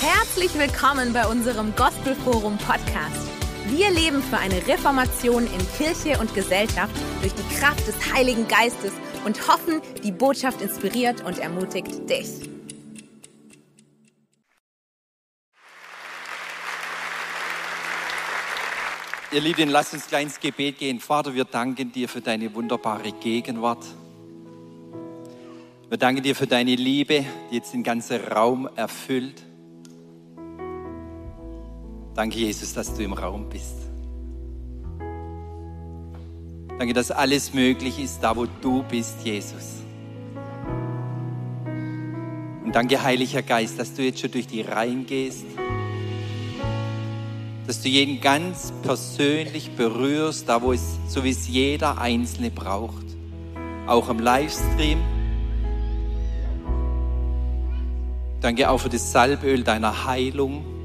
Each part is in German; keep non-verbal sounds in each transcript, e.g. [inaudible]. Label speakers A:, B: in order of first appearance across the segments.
A: Herzlich willkommen bei unserem Gospelforum Podcast. Wir leben für eine Reformation in Kirche und Gesellschaft durch die Kraft des Heiligen Geistes und hoffen, die Botschaft inspiriert und ermutigt dich.
B: Ihr Lieben, lasst uns gleich ins Gebet gehen. Vater, wir danken dir für deine wunderbare Gegenwart. Wir danken dir für deine Liebe, die jetzt den ganzen Raum erfüllt. Danke, Jesus, dass du im Raum bist. Danke, dass alles möglich ist, da wo du bist, Jesus. Und danke, Heiliger Geist, dass du jetzt schon durch die Reihen gehst, dass du jeden ganz persönlich berührst, da wo es, so wie es jeder Einzelne braucht. Auch im Livestream Danke auch für das Salböl deiner Heilung.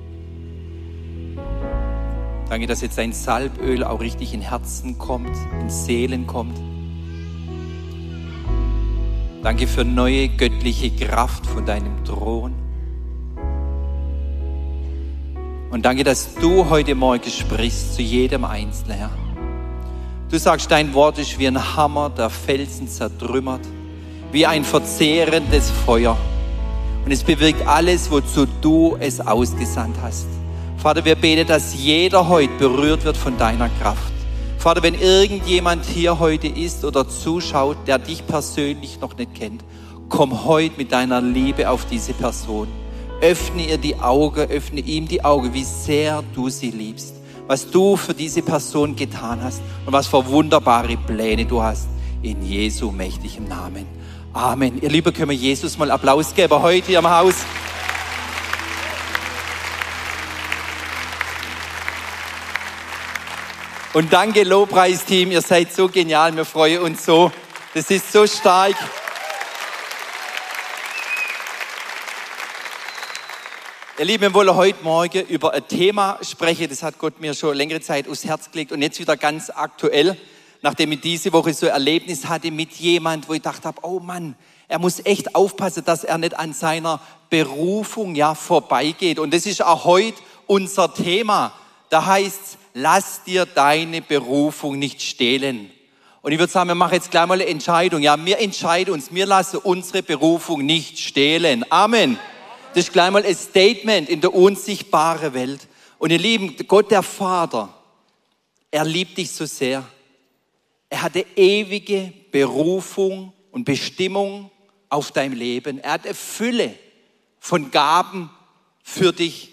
B: Danke, dass jetzt dein Salböl auch richtig in Herzen kommt, in Seelen kommt. Danke für neue göttliche Kraft von deinem Thron. Und danke, dass du heute Morgen sprichst zu jedem Einzelnen, Herr. Du sagst, dein Wort ist wie ein Hammer, der Felsen zertrümmert, wie ein verzehrendes Feuer. Und es bewirkt alles, wozu du es ausgesandt hast. Vater, wir beten, dass jeder heute berührt wird von deiner Kraft. Vater, wenn irgendjemand hier heute ist oder zuschaut, der dich persönlich noch nicht kennt, komm heute mit deiner Liebe auf diese Person. Öffne ihr die Augen, öffne ihm die Augen, wie sehr du sie liebst, was du für diese Person getan hast und was für wunderbare Pläne du hast. In Jesu mächtigem Namen. Amen. Ihr Lieben, können wir Jesus mal Applaus geben heute hier im Haus. Und danke, Lobpreisteam, ihr seid so genial, wir freuen uns so. Das ist so stark. Ihr Lieben, wir wollen heute Morgen über ein Thema sprechen, das hat Gott mir schon längere Zeit aufs Herz gelegt und jetzt wieder ganz aktuell nachdem ich diese Woche so ein Erlebnis hatte mit jemand, wo ich dachte habe, oh Mann, er muss echt aufpassen, dass er nicht an seiner Berufung ja vorbeigeht. Und das ist auch heute unser Thema. Da heißt lass dir deine Berufung nicht stehlen. Und ich würde sagen, wir machen jetzt gleich mal eine Entscheidung. Ja, wir entscheiden uns, wir lassen unsere Berufung nicht stehlen. Amen. Das ist gleich mal ein Statement in der unsichtbaren Welt. Und ihr Lieben, Gott der Vater, er liebt dich so sehr. Er hatte ewige Berufung und Bestimmung auf dein Leben. Er hat eine Fülle von Gaben für dich.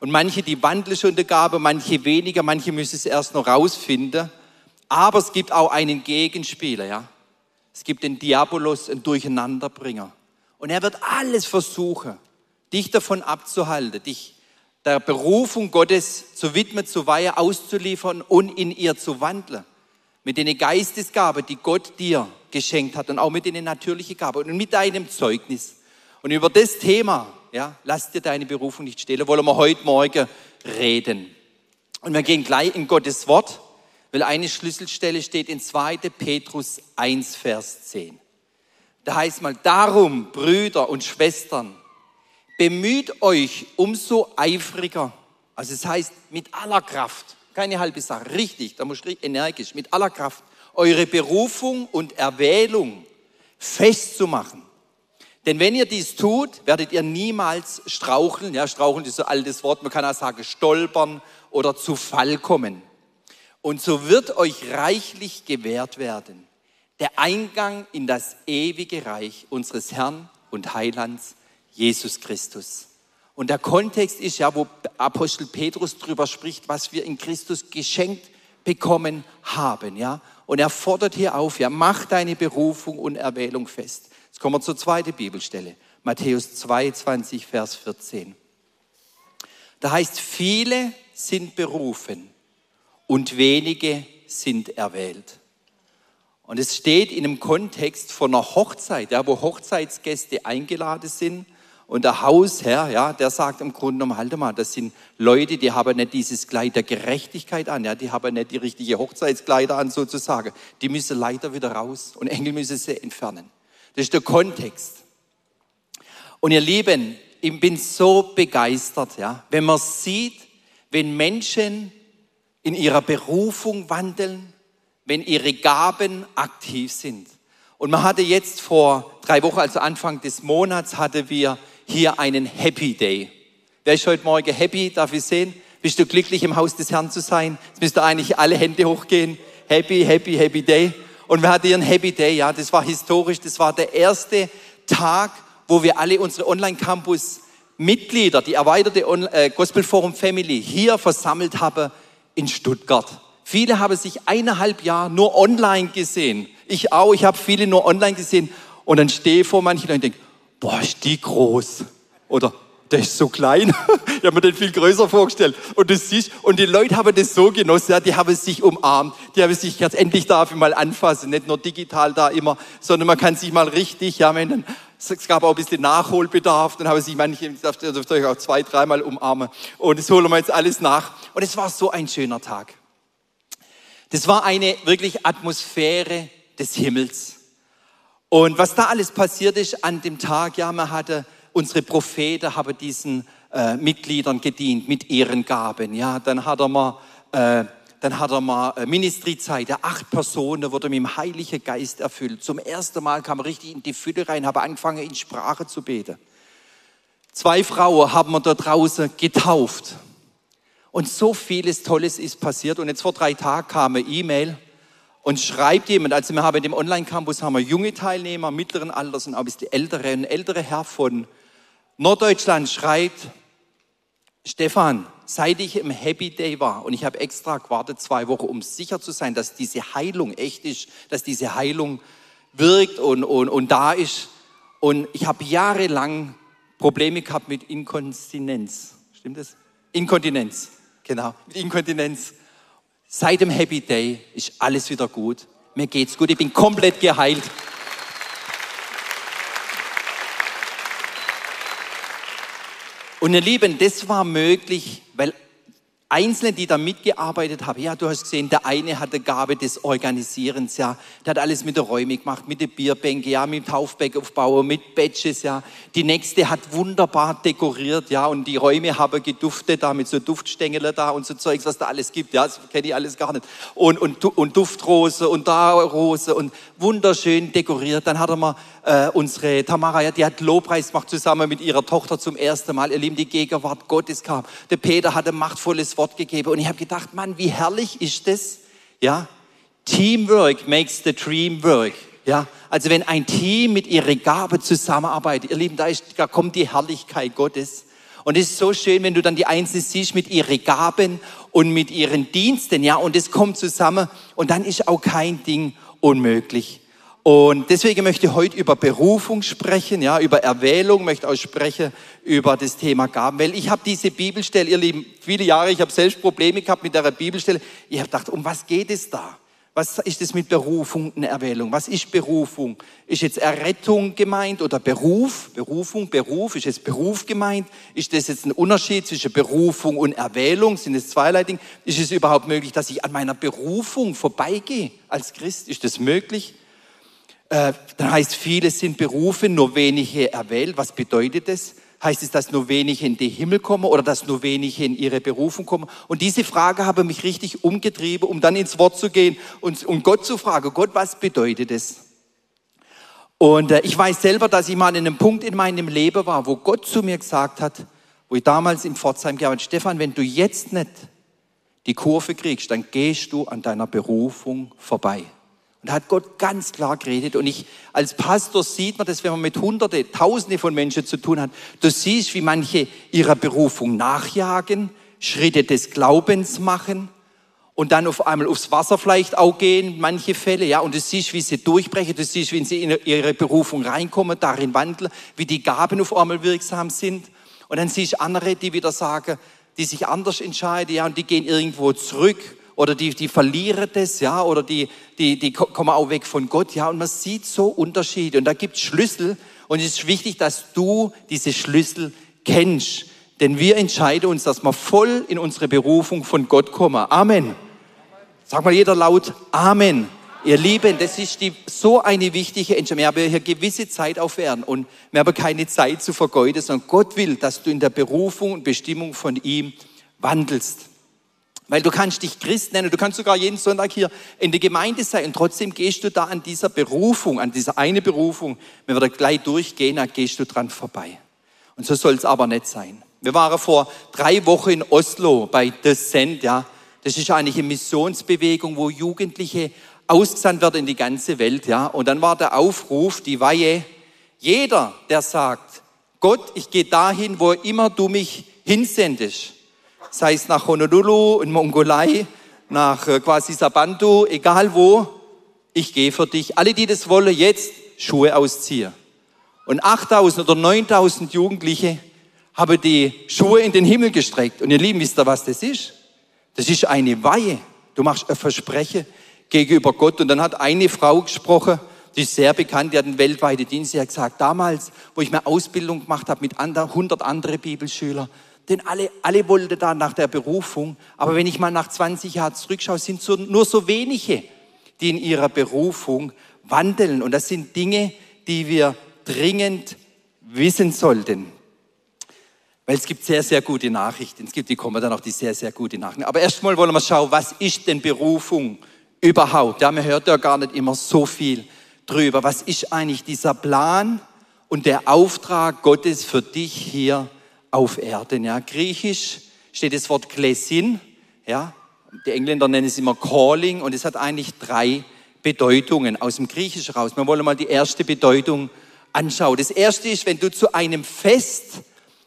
B: Und manche, die wandeln schon der Gabe, manche weniger, manche müssen es erst noch rausfinden. Aber es gibt auch einen Gegenspieler, ja. Es gibt den Diabolos, einen Durcheinanderbringer. Und er wird alles versuchen, dich davon abzuhalten, dich der Berufung Gottes zu widmen, zu weihen, auszuliefern und in ihr zu wandeln mit den Geistesgaben, die Gott dir geschenkt hat und auch mit den natürlichen Gaben und mit deinem Zeugnis. Und über das Thema, ja, lass dir deine Berufung nicht stehlen, wollen wir heute Morgen reden. Und wir gehen gleich in Gottes Wort, weil eine Schlüsselstelle steht in 2. Petrus 1, Vers 10. Da heißt mal, darum, Brüder und Schwestern, bemüht euch umso eifriger, also es heißt mit aller Kraft, keine halbe Sache. Richtig, da muss ich energisch, mit aller Kraft, eure Berufung und Erwählung festzumachen. Denn wenn ihr dies tut, werdet ihr niemals straucheln. Ja, straucheln ist so ein altes Wort. Man kann auch sagen stolpern oder zu Fall kommen. Und so wird euch reichlich gewährt werden der Eingang in das ewige Reich unseres Herrn und Heilands Jesus Christus. Und der Kontext ist ja, wo Apostel Petrus drüber spricht, was wir in Christus geschenkt bekommen haben, ja. Und er fordert hier auf, ja, mach deine Berufung und Erwählung fest. Jetzt kommen wir zur zweiten Bibelstelle. Matthäus 22, Vers 14. Da heißt, viele sind berufen und wenige sind erwählt. Und es steht in einem Kontext von einer Hochzeit, ja, wo Hochzeitsgäste eingeladen sind und der Hausherr, ja, der sagt im Grunde genommen, halt mal, das sind Leute, die haben nicht dieses Kleid der Gerechtigkeit an, ja, die haben nicht die richtige Hochzeitskleider an sozusagen. Die müssen leider wieder raus und Engel müssen sie entfernen. Das ist der Kontext. Und ihr Lieben, ich bin so begeistert, ja, wenn man sieht, wenn Menschen in ihrer Berufung wandeln, wenn ihre Gaben aktiv sind. Und man hatte jetzt vor drei Wochen, also Anfang des Monats, hatte wir hier einen Happy Day. Wer ist heute Morgen happy? Darf ich sehen? Bist du glücklich, im Haus des Herrn zu sein? Jetzt müsst ihr eigentlich alle Hände hochgehen. Happy, happy, happy Day. Und wir hatten einen Happy Day, ja. Das war historisch. Das war der erste Tag, wo wir alle unsere Online-Campus-Mitglieder, die erweiterte äh, Gospel Forum Family, hier versammelt haben in Stuttgart. Viele haben sich eineinhalb Jahre nur online gesehen. Ich auch, ich habe viele nur online gesehen. Und dann stehe ich vor manchen und denke, boah, ist die groß. Oder der ist so klein. [laughs] ich habe mir den viel größer vorgestellt. Und das siehst, und die Leute haben das so genossen, ja, die haben sich umarmt, die haben sich jetzt endlich darf ich mal anfassen, nicht nur digital da immer, sondern man kann sich mal richtig, ja, dann, es gab auch ein bisschen Nachholbedarf, dann haben sich manche, dürft euch auch zwei, dreimal umarmen. Und das holen wir jetzt alles nach. Und es war so ein schöner Tag. Das war eine wirklich Atmosphäre des Himmels. Und was da alles passiert ist an dem Tag, ja, man hatte unsere Propheten haben diesen äh, Mitgliedern gedient mit ihren Gaben. Ja, dann hat er mal, äh, dann hat er mal äh, Ministriezeit. Acht Personen wurden mit dem Heiligen Geist erfüllt. Zum ersten Mal kam er richtig in die Fülle rein, habe angefangen in Sprache zu beten. Zwei Frauen haben wir da draußen getauft. Und so vieles Tolles ist passiert. Und jetzt vor drei Tagen kam eine E-Mail und schreibt jemand, also wir haben in dem Online-Campus haben wir junge Teilnehmer mittleren Alters und auch ein bisschen ältere. Ein älterer Herr von Norddeutschland schreibt, Stefan, seit ich im Happy Day war und ich habe extra gewartet zwei Wochen, um sicher zu sein, dass diese Heilung echt ist, dass diese Heilung wirkt und, und, und da ist. Und ich habe jahrelang Probleme gehabt mit Inkontinenz. Stimmt das? Inkontinenz, genau, mit Inkontinenz. Seit dem Happy Day ist alles wieder gut. Mir geht's gut, ich bin komplett geheilt. Und ihr Lieben, das war möglich, weil Einzelne, die da mitgearbeitet haben, ja, du hast gesehen, der eine hatte Gabe des Organisierens, ja, der hat alles mit der Räume gemacht, mit der Bierbänke, ja, mit Taufbeckaufbau, mit Badges, ja. Die nächste hat wunderbar dekoriert, ja, und die Räume haben geduftet, da mit so Duftstängel da und so Zeugs, was da alles gibt, ja, das kenne ich alles gar nicht. Und, und, und Duftrose und da Rose und wunderschön dekoriert. Dann hat er mal äh, unsere Tamara, die hat Lobpreis gemacht zusammen mit ihrer Tochter zum ersten Mal. Ihr Lieben, die Gegenwart Gottes kam. Der Peter hatte machtvolles Wort gegeben. Und ich habe gedacht, Mann, wie herrlich ist das? Ja, Teamwork makes the dream work. Ja, also wenn ein Team mit ihrer Gabe zusammenarbeitet, ihr Lieben, da, ist, da kommt die Herrlichkeit Gottes. Und es ist so schön, wenn du dann die Einzelnen siehst mit ihren Gaben und mit ihren Diensten, ja, und es kommt zusammen und dann ist auch kein Ding unmöglich. Und deswegen möchte ich heute über Berufung sprechen, ja, über Erwählung, möchte auch sprechen über das Thema Gaben, weil ich habe diese Bibelstelle, ihr Lieben, viele Jahre, ich habe selbst Probleme gehabt mit der Bibelstelle. Ich habe gedacht, um was geht es da? Was ist es mit Berufung und Erwählung? Was ist Berufung? Ist jetzt Errettung gemeint oder Beruf? Berufung, Beruf, ist jetzt Beruf gemeint? Ist das jetzt ein Unterschied zwischen Berufung und Erwählung? Sind es zweierlei Dinge? Ist es überhaupt möglich, dass ich an meiner Berufung vorbeigehe als Christ? Ist das möglich? Äh, dann heißt, viele sind berufen, nur wenige erwählt. Was bedeutet das? Heißt es, dass nur wenige in den Himmel kommen oder dass nur wenige in ihre Berufung kommen? Und diese Frage habe mich richtig umgetrieben, um dann ins Wort zu gehen und um Gott zu fragen, Gott, was bedeutet das? Und äh, ich weiß selber, dass ich mal an einem Punkt in meinem Leben war, wo Gott zu mir gesagt hat, wo ich damals in Pforzheim gearbeitet Stefan, wenn du jetzt nicht die Kurve kriegst, dann gehst du an deiner Berufung vorbei. Und da hat Gott ganz klar geredet. Und ich, als Pastor sieht man das, wenn man mit Hunderte, Tausende von Menschen zu tun hat. Du siehst, wie manche ihrer Berufung nachjagen, Schritte des Glaubens machen und dann auf einmal aufs Wasser vielleicht auch gehen, manche Fälle, ja. Und du siehst, wie sie durchbrechen, du siehst, wie sie in ihre Berufung reinkommen, darin wandeln, wie die Gaben auf einmal wirksam sind. Und dann siehst du andere, die wieder sagen, die sich anders entscheiden, ja, und die gehen irgendwo zurück oder die, die verlieren das, ja, oder die, die, die kommen auch weg von Gott, ja, und man sieht so Unterschiede und da gibt Schlüssel und es ist wichtig, dass du diese Schlüssel kennst, denn wir entscheiden uns, dass wir voll in unsere Berufung von Gott kommen. Amen. Sag mal jeder laut Amen. Ihr Lieben, das ist die, so eine wichtige Entscheidung. Wir haben hier gewisse Zeit auf Erden und wir haben keine Zeit zu vergeuden, sondern Gott will, dass du in der Berufung und Bestimmung von ihm wandelst. Weil du kannst dich Christ nennen, du kannst sogar jeden Sonntag hier in der Gemeinde sein und trotzdem gehst du da an dieser Berufung, an dieser eine Berufung, wenn wir da gleich durchgehen, dann gehst du dran vorbei. Und so soll es aber nicht sein. Wir waren vor drei Wochen in Oslo bei The Send, ja. Das ist eigentlich eine Missionsbewegung, wo Jugendliche ausgesandt werden in die ganze Welt, ja. Und dann war der Aufruf, die Weihe, jeder, der sagt, Gott, ich gehe dahin, wo immer du mich hinsendest, sei es nach Honolulu, in Mongolei, nach äh, quasi Sabantu, egal wo, ich gehe für dich. Alle, die das wollen, jetzt Schuhe ausziehen. Und 8000 oder 9000 Jugendliche haben die Schuhe in den Himmel gestreckt. Und ihr Lieben, wisst ihr, was das ist? Das ist eine Weihe. Du machst ein Versprechen gegenüber Gott. Und dann hat eine Frau gesprochen, die ist sehr bekannt, die hat einen weltweiten Dienst. Sie hat gesagt, damals, wo ich meine Ausbildung gemacht habe mit 100 anderen Bibelschülern, denn alle, alle wollten da nach der Berufung. Aber wenn ich mal nach 20 Jahren zurückschaue, sind so, nur so wenige, die in ihrer Berufung wandeln. Und das sind Dinge, die wir dringend wissen sollten. Weil es gibt sehr, sehr gute Nachrichten. Es gibt, die kommen dann auch die sehr, sehr gute Nachrichten. Aber erstmal wollen wir schauen, was ist denn Berufung überhaupt? Ja, man hört ja gar nicht immer so viel drüber. Was ist eigentlich dieser Plan und der Auftrag Gottes für dich hier auf Erden? Ja, griechisch steht das Wort Klesin. Ja, die Engländer nennen es immer Calling und es hat eigentlich drei Bedeutungen aus dem Griechischen raus. Wir wollen mal die erste Bedeutung anschauen. Das erste ist, wenn du zu einem Fest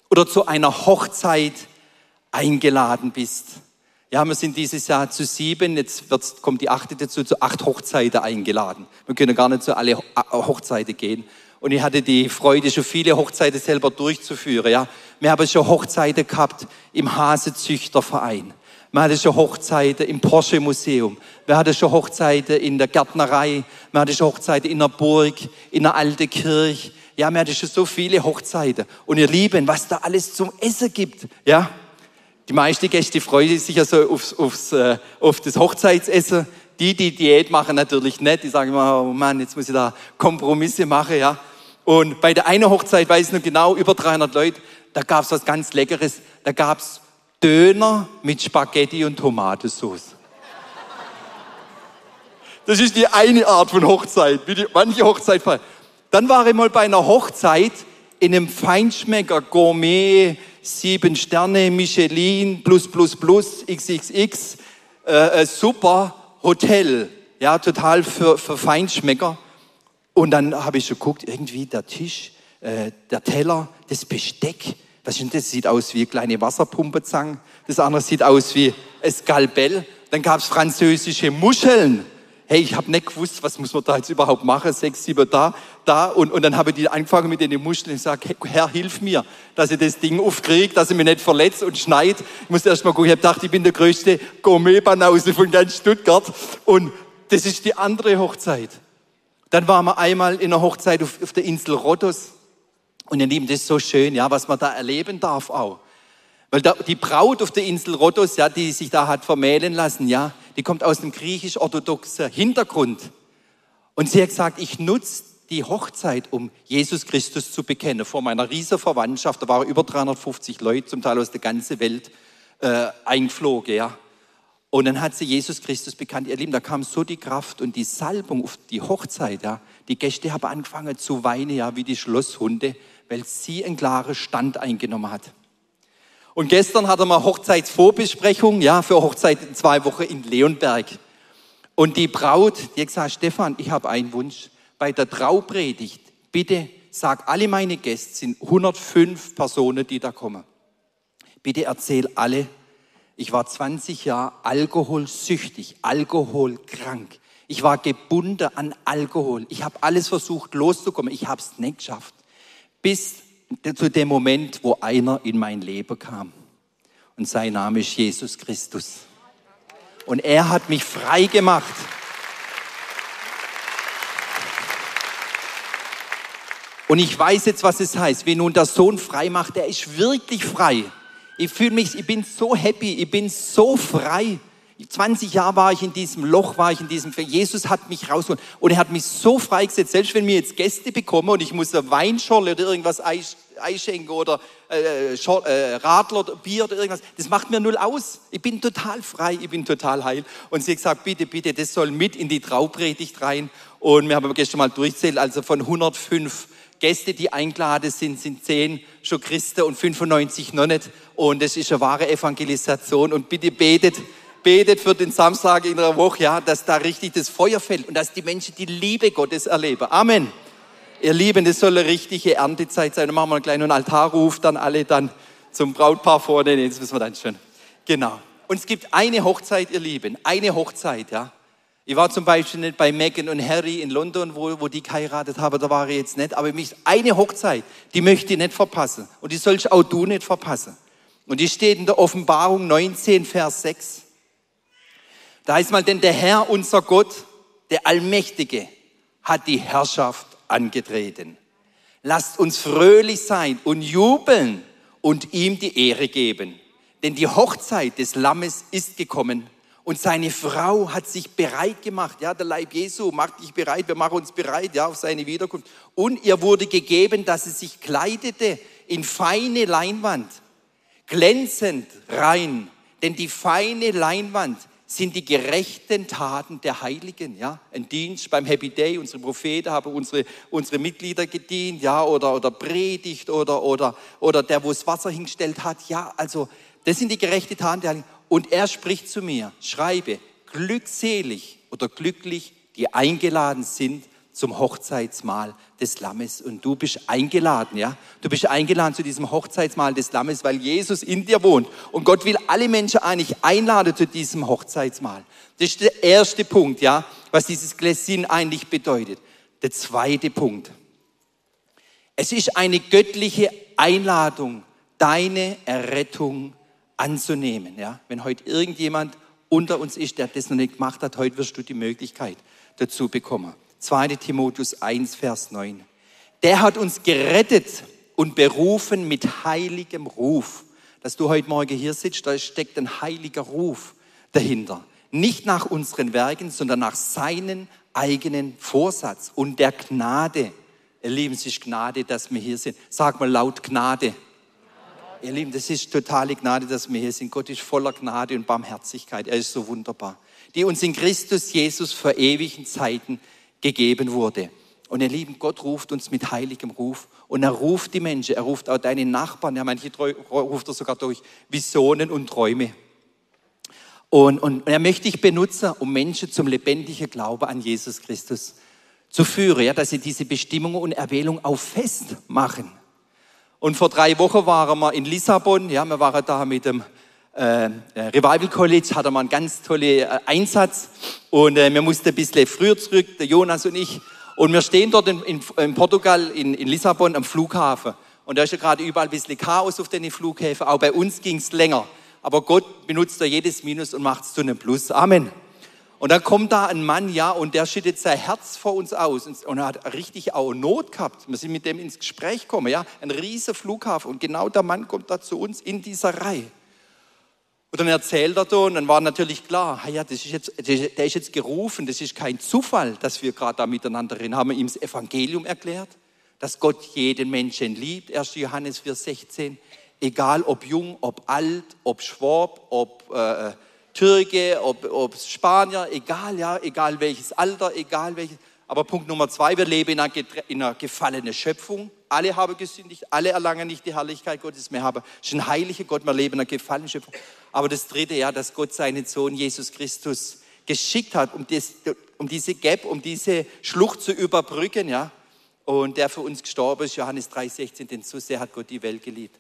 B: oder zu einer Hochzeit eingeladen bist. Ja, wir sind dieses Jahr zu sieben, jetzt kommt die achte dazu, zu acht Hochzeiten eingeladen. Wir können gar nicht zu alle Hochzeiten gehen. Und ich hatte die Freude, schon viele Hochzeiten selber durchzuführen. Ja, wir haben schon Hochzeiten gehabt im Hasezüchterverein. Wir hatten schon Hochzeiten im Porsche Museum. Wir hatten schon Hochzeiten in der Gärtnerei. Wir hatten schon Hochzeiten in der Burg, in der alten Kirche. Ja, wir hatten schon so viele Hochzeiten. Und ihr Lieben, was da alles zum Essen gibt, ja. Die meisten Gäste freuen sich ja so aufs, aufs, äh, auf das Hochzeitsessen. Die, die Diät machen, natürlich nicht. Die sagen immer, oh Mann, jetzt muss ich da Kompromisse machen, ja. Und bei der einen Hochzeit, weiß ich noch genau, über 300 Leute, da gab's was ganz Leckeres. Da gab's Döner mit Spaghetti und Tomatensauce. Das ist die eine Art von Hochzeit, wie die, manche Hochzeit feiern. Dann war ich mal bei einer Hochzeit in einem Feinschmecker Gourmet, sieben Sterne, Michelin, plus, plus, plus, XXX, äh, äh, super Hotel, ja, total für, für Feinschmecker. Und dann habe ich schon geguckt, irgendwie der Tisch, äh, der Teller, das Besteck, was ist denn das? Sieht aus wie kleine Wasserpumpezangen. Das andere sieht aus wie ein Skalpell. Dann gab es französische Muscheln hey, ich habe nicht gewusst, was muss man da jetzt überhaupt machen, sechs, sieben da, da. Und, und dann habe ich die angefangen mit den Muscheln und gesagt, hey, Herr, hilf mir, dass ich das Ding aufkriege, dass ich mich nicht verletzt und schneit. Ich musste erst mal gucken, ich habe gedacht, ich bin der größte Gourmet-Banause von ganz Stuttgart. Und das ist die andere Hochzeit. Dann waren wir einmal in einer Hochzeit auf, auf der Insel Rhodos. Und ihr Lieben, das ist so schön, ja, was man da erleben darf auch. Weil da, die Braut auf der Insel Rhodos, ja, die sich da hat vermählen lassen, ja, die kommt aus einem griechisch-orthodoxen Hintergrund. Und sie hat gesagt, ich nutze die Hochzeit, um Jesus Christus zu bekennen. Vor meiner riesen Verwandtschaft, da waren über 350 Leute, zum Teil aus der ganzen Welt, äh, eingeflogen, ja. Und dann hat sie Jesus Christus bekannt. Ihr Lieben, da kam so die Kraft und die Salbung auf die Hochzeit, ja. Die Gäste haben angefangen zu weinen, ja, wie die Schlosshunde, weil sie einen klaren Stand eingenommen hat. Und gestern hatte man Hochzeitsvorbesprechung, ja, für Hochzeit in zwei Wochen in Leonberg. Und die Braut, die hat gesagt, Stefan, ich habe einen Wunsch. Bei der Traupredigt, bitte sag alle meine Gäste, sind 105 Personen, die da kommen. Bitte erzähl alle, ich war 20 Jahre alkoholsüchtig, alkoholkrank. Ich war gebunden an Alkohol. Ich habe alles versucht loszukommen. Ich habe es nicht geschafft. Bis zu dem Moment, wo einer in mein Leben kam. Und sein Name ist Jesus Christus. Und er hat mich frei gemacht. Und ich weiß jetzt, was es heißt. Wenn nun der Sohn frei macht, der ist wirklich frei. Ich fühle mich, ich bin so happy, ich bin so frei. 20 Jahre war ich in diesem Loch, war ich in diesem, Jesus hat mich rausgeholt und er hat mich so freigesetzt, selbst wenn mir jetzt Gäste bekommen und ich muss eine Weinschorle oder irgendwas einschenken oder äh, äh, Radler oder Bier oder irgendwas, das macht mir null aus. Ich bin total frei, ich bin total heil. Und sie hat gesagt, bitte, bitte, das soll mit in die Traupredigt rein. Und wir haben gestern mal durchzählt, also von 105 Gäste, die eingeladen sind, sind 10 schon Christen und 95 noch nicht. Und das ist eine wahre Evangelisation. Und bitte betet, betet für den Samstag in der Woche, ja, dass da richtig das Feuer fällt und dass die Menschen die Liebe Gottes erleben. Amen. Ihr Lieben, das soll eine richtige Erntezeit sein. Dann machen wir einen kleinen Altarruf, dann alle dann zum Brautpaar vorne. Nee, das wissen wir dann schon. Genau. Und es gibt eine Hochzeit, ihr Lieben, eine Hochzeit, ja. Ich war zum Beispiel nicht bei Meghan und Harry in London, wo, wo die geheiratet haben, da war ich jetzt nicht. Aber mich eine Hochzeit, die möchte ich nicht verpassen. Und die sollst auch du nicht verpassen. Und die steht in der Offenbarung 19, Vers 6. Da heißt mal, denn der Herr, unser Gott, der Allmächtige, hat die Herrschaft angetreten. Lasst uns fröhlich sein und jubeln und ihm die Ehre geben. Denn die Hochzeit des Lammes ist gekommen und seine Frau hat sich bereit gemacht. Ja, der Leib Jesu macht dich bereit. Wir machen uns bereit, ja, auf seine Wiederkunft. Und ihr wurde gegeben, dass sie sich kleidete in feine Leinwand, glänzend rein. Denn die feine Leinwand sind die gerechten Taten der Heiligen, ja. Ein Dienst beim Happy Day, unsere Propheten haben unsere, unsere Mitglieder gedient, ja, oder, oder Predigt oder, oder, oder der, wo das Wasser hingestellt hat, ja. Also, das sind die gerechten Taten der Heiligen. Und er spricht zu mir, schreibe, glückselig oder glücklich, die eingeladen sind zum Hochzeitsmahl des Lammes. Und du bist eingeladen, ja? Du bist eingeladen zu diesem Hochzeitsmahl des Lammes, weil Jesus in dir wohnt. Und Gott will alle Menschen eigentlich einladen zu diesem Hochzeitsmahl. Das ist der erste Punkt, ja? Was dieses Gläschen eigentlich bedeutet. Der zweite Punkt. Es ist eine göttliche Einladung, deine Errettung anzunehmen, ja? Wenn heute irgendjemand unter uns ist, der das noch nicht gemacht hat, heute wirst du die Möglichkeit dazu bekommen. 2 Timotheus 1, Vers 9. Der hat uns gerettet und berufen mit heiligem Ruf. Dass du heute Morgen hier sitzt, da steckt ein heiliger Ruf dahinter. Nicht nach unseren Werken, sondern nach seinen eigenen Vorsatz und der Gnade. Ihr Lieben, es ist Gnade, dass wir hier sind. Sag mal laut Gnade. Ihr Lieben, das ist totale Gnade, dass wir hier sind. Gott ist voller Gnade und Barmherzigkeit. Er ist so wunderbar. Die uns in Christus Jesus vor ewigen Zeiten gegeben wurde. Und ihr Lieben, Gott ruft uns mit heiligem Ruf. Und er ruft die Menschen, er ruft auch deine Nachbarn, ja, manche ruft er sogar durch Visionen und Träume. Und, und er möchte dich benutzen, um Menschen zum lebendigen Glauben an Jesus Christus zu führen, ja, dass sie diese Bestimmung und Erwählung auch festmachen. Und vor drei Wochen waren wir in Lissabon, ja, wir waren da mit dem äh, Revival College hatte man einen ganz tollen äh, Einsatz und äh, wir mussten ein bisschen früher zurück, der Jonas und ich. Und wir stehen dort in, in, in Portugal, in, in, Lissabon am Flughafen. Und da ist ja gerade überall ein bisschen Chaos auf den Flughäfen. Auch bei uns ging es länger. Aber Gott benutzt da jedes Minus und macht es zu einem Plus. Amen. Und dann kommt da ein Mann, ja, und der schüttet sein Herz vor uns aus. Und, er hat richtig auch Not gehabt. Wir sind mit dem ins Gespräch gekommen, ja. Ein riesiger Flughafen. Und genau der Mann kommt da zu uns in dieser Reihe. Und dann erzählt er da und dann war natürlich klar, ja, das ist jetzt, der ist jetzt gerufen, das ist kein Zufall, dass wir gerade da miteinander reden. Haben wir ihm das Evangelium erklärt, dass Gott jeden Menschen liebt, 1. Johannes 4,16. Egal ob jung, ob alt, ob Schwab, ob äh, Türke, ob, ob Spanier, egal, ja, egal welches Alter, egal welches. Aber Punkt Nummer zwei, wir leben in einer, in einer gefallenen Schöpfung. Alle haben gesündigt, alle erlangen nicht die Herrlichkeit Gottes. Wir haben schon heilige Gott, wir leben in einer gefallenen Schöpfung. Aber das dritte, ja, dass Gott seinen Sohn Jesus Christus geschickt hat, um, das, um diese Gap, um diese Schlucht zu überbrücken, ja. Und der für uns gestorben ist, Johannes 3,16, denn so sehr hat Gott die Welt geliebt,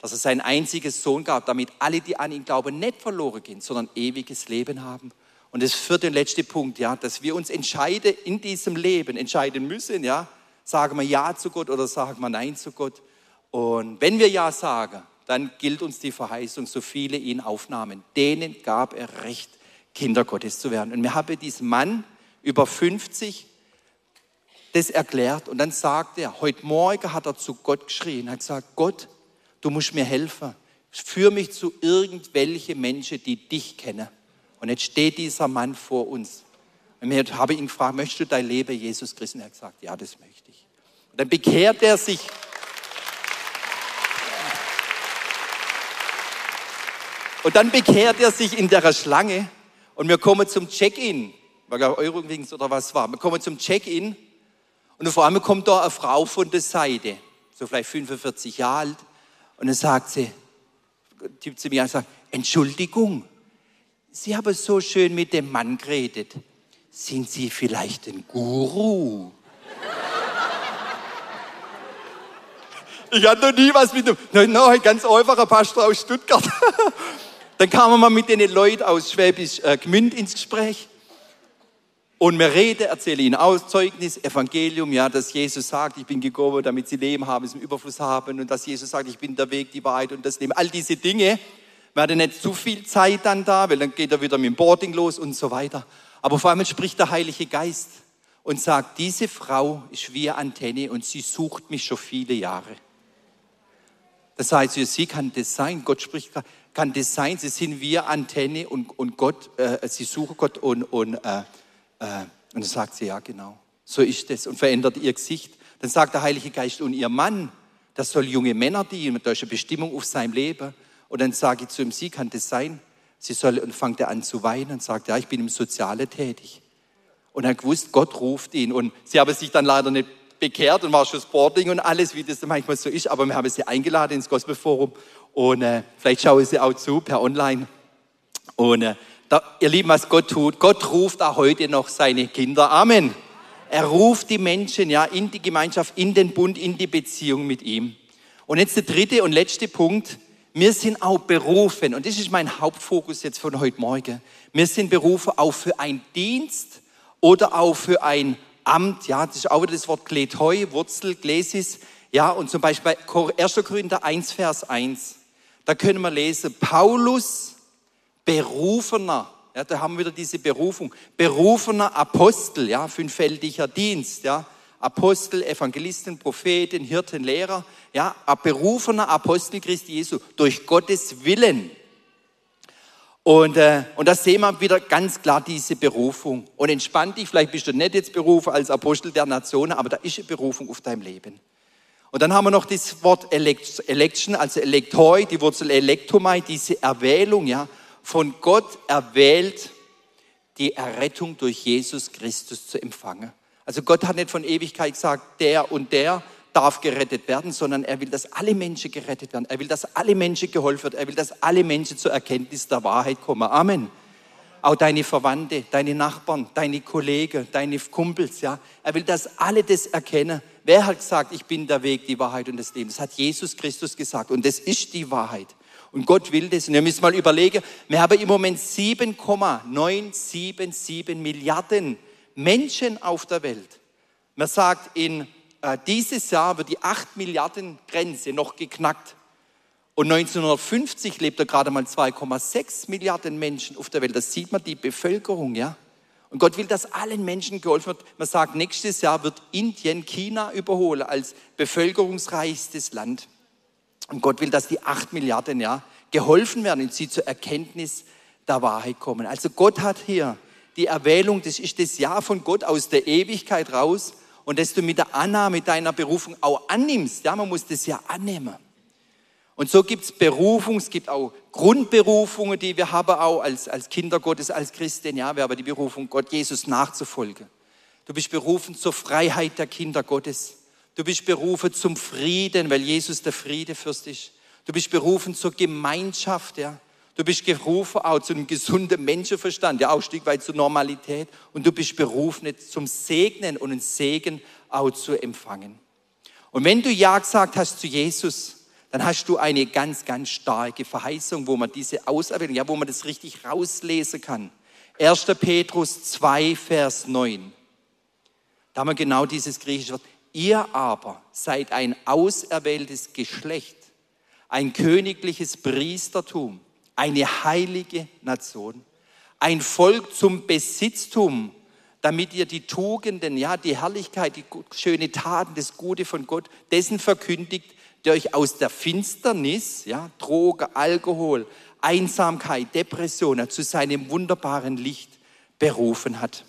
B: dass er seinen einzigen Sohn gab, damit alle, die an ihn glauben, nicht verloren gehen, sondern ewiges Leben haben. Und das vierte und letzte Punkt, ja, dass wir uns entscheiden in diesem Leben, entscheiden müssen, ja, sagen wir Ja zu Gott oder sagen wir Nein zu Gott. Und wenn wir Ja sagen, dann gilt uns die Verheißung, so viele ihn aufnahmen. Denen gab er Recht, Kinder Gottes zu werden. Und wir haben diesem Mann über 50 das erklärt und dann sagt er, heute Morgen hat er zu Gott geschrien, hat gesagt, Gott, du musst mir helfen. Führ mich zu irgendwelchen Menschen, die dich kennen. Und jetzt steht dieser Mann vor uns. Und ich habe ihn gefragt, möchtest du dein Leben Jesus Christus? Und er hat gesagt, ja, das möchte ich. Und dann bekehrt er sich. Und dann bekehrt er sich in der Schlange und wir kommen zum Check-in, weil ja Eurowings oder was war. Wir kommen zum Check-in und vor allem kommt da eine Frau von der Seite, so vielleicht 45 Jahre alt, und dann sagt sie, tippt sie mir an und sagt, Entschuldigung, Sie haben so schön mit dem Mann geredet. Sind Sie vielleicht ein Guru? Ich hatte noch nie was mit dem, nein, nein, ein ganz einfacher Pastor aus Stuttgart. [laughs] Dann kamen wir mit den Leuten aus Schwäbisch äh, Gmünd ins Gespräch. Und mir rede, erzähle ihnen aus, Zeugnis, Evangelium, ja, dass Jesus sagt, ich bin gekommen, damit sie Leben haben, es im Überfluss haben und dass Jesus sagt, ich bin der Weg, die Wahrheit und das Leben. All diese Dinge, hatten nicht zu viel Zeit dann da, weil dann geht er wieder mit dem Boarding los und so weiter. Aber vor allem spricht der Heilige Geist und sagt, diese Frau ist wie eine Antenne und sie sucht mich schon viele Jahre. Das heißt, sie kann das sein, Gott spricht, kann das sein, sie sind wie eine Antenne und, und Gott, äh, sie suchen Gott und, und, äh, und dann sagt sie, ja genau, so ist das und verändert ihr Gesicht. Dann sagt der Heilige Geist, und ihr Mann, das soll junge Männer dienen, da ist eine Bestimmung auf seinem Leben. Und dann sage ich zu ihm, sie kann das sein? Sie soll, und fängt er an zu weinen und sagt, ja, ich bin im Soziale tätig. Und er gewusst, Gott ruft ihn. Und sie haben sich dann leider nicht bekehrt und war schon Sporting und alles, wie das manchmal so ist. Aber wir haben sie eingeladen ins Gospelforum. Und äh, vielleicht schauen sie auch zu per Online. Und äh, da, ihr Lieben, was Gott tut, Gott ruft auch heute noch seine Kinder. Amen. Er ruft die Menschen ja in die Gemeinschaft, in den Bund, in die Beziehung mit ihm. Und jetzt der dritte und letzte Punkt. Wir sind auch berufen, und das ist mein Hauptfokus jetzt von heute Morgen. Wir sind berufen auch für einen Dienst oder auch für ein Amt. Ja, das ist auch wieder das Wort Kletoi, Wurzel, Glesis. Ja, und zum Beispiel 1. Korinther 1, Vers 1. Da können wir lesen, Paulus, berufener, ja, da haben wir wieder diese Berufung, berufener Apostel, ja, fünffältiger Dienst, ja, Apostel, Evangelisten, Propheten, Hirten, Lehrer, ja, berufener Apostel Christi Jesu durch Gottes Willen. Und, äh, und da sehen wir wieder ganz klar diese Berufung. Und entspann dich, vielleicht bist du nicht jetzt berufen als Apostel der Nation, aber da ist eine Berufung auf deinem Leben. Und dann haben wir noch das Wort Election, also Elektoi, die Wurzel Elektomai, diese Erwählung, ja, von Gott erwählt, die Errettung durch Jesus Christus zu empfangen. Also Gott hat nicht von Ewigkeit gesagt, der und der darf gerettet werden, sondern er will, dass alle Menschen gerettet werden. Er will, dass alle Menschen geholfen werden. Er will, dass alle Menschen zur Erkenntnis der Wahrheit kommen. Amen. Auch deine Verwandte, deine Nachbarn, deine Kollegen, deine Kumpels, ja. Er will, dass alle das erkennen. Wer hat gesagt, ich bin der Weg, die Wahrheit und das Leben? Das hat Jesus Christus gesagt. Und das ist die Wahrheit. Und Gott will das. Und ihr müsst mal überlegen, wir haben im Moment 7,977 Milliarden Menschen auf der Welt. Man sagt, in äh, dieses Jahr wird die 8 Milliarden Grenze noch geknackt. Und 1950 lebte gerade mal 2,6 Milliarden Menschen auf der Welt. Das sieht man die Bevölkerung, ja. Und Gott will, dass allen Menschen geholfen wird. Man sagt, nächstes Jahr wird Indien China überholen als bevölkerungsreichstes Land. Und Gott will, dass die 8 Milliarden ja, geholfen werden und sie zur Erkenntnis der Wahrheit kommen. Also Gott hat hier die Erwählung, das ist das Jahr von Gott aus der Ewigkeit raus und dass du mit der Annahme deiner Berufung auch annimmst. Ja, man muss das ja annehmen. Und so gibt es Berufung, es gibt auch Grundberufungen, die wir haben auch als, als Kinder Gottes, als Christen. Ja, wir haben die Berufung, Gott Jesus nachzufolgen. Du bist berufen zur Freiheit der Kinder Gottes. Du bist berufen zum Frieden, weil Jesus der Friedefürst ist. Du bist berufen zur Gemeinschaft, ja. Du bist berufen auch zu einem gesunden Menschenverstand, ja auch ein Stück weit zur Normalität. Und du bist berufen zum Segnen und einen Segen auch zu empfangen. Und wenn du Ja gesagt hast zu Jesus, dann hast du eine ganz, ganz starke Verheißung, wo man diese Auserwählung, ja, wo man das richtig rauslesen kann. 1. Petrus 2, Vers 9. Da haben wir genau dieses griechische Wort. Ihr aber seid ein auserwähltes Geschlecht, ein königliches Priestertum, eine heilige Nation, ein Volk zum Besitztum, damit ihr die Tugenden, ja, die Herrlichkeit, die schöne Taten, das Gute von Gott, dessen verkündigt, der euch aus der Finsternis, ja, Droge, Alkohol, Einsamkeit, Depression zu seinem wunderbaren Licht berufen hat.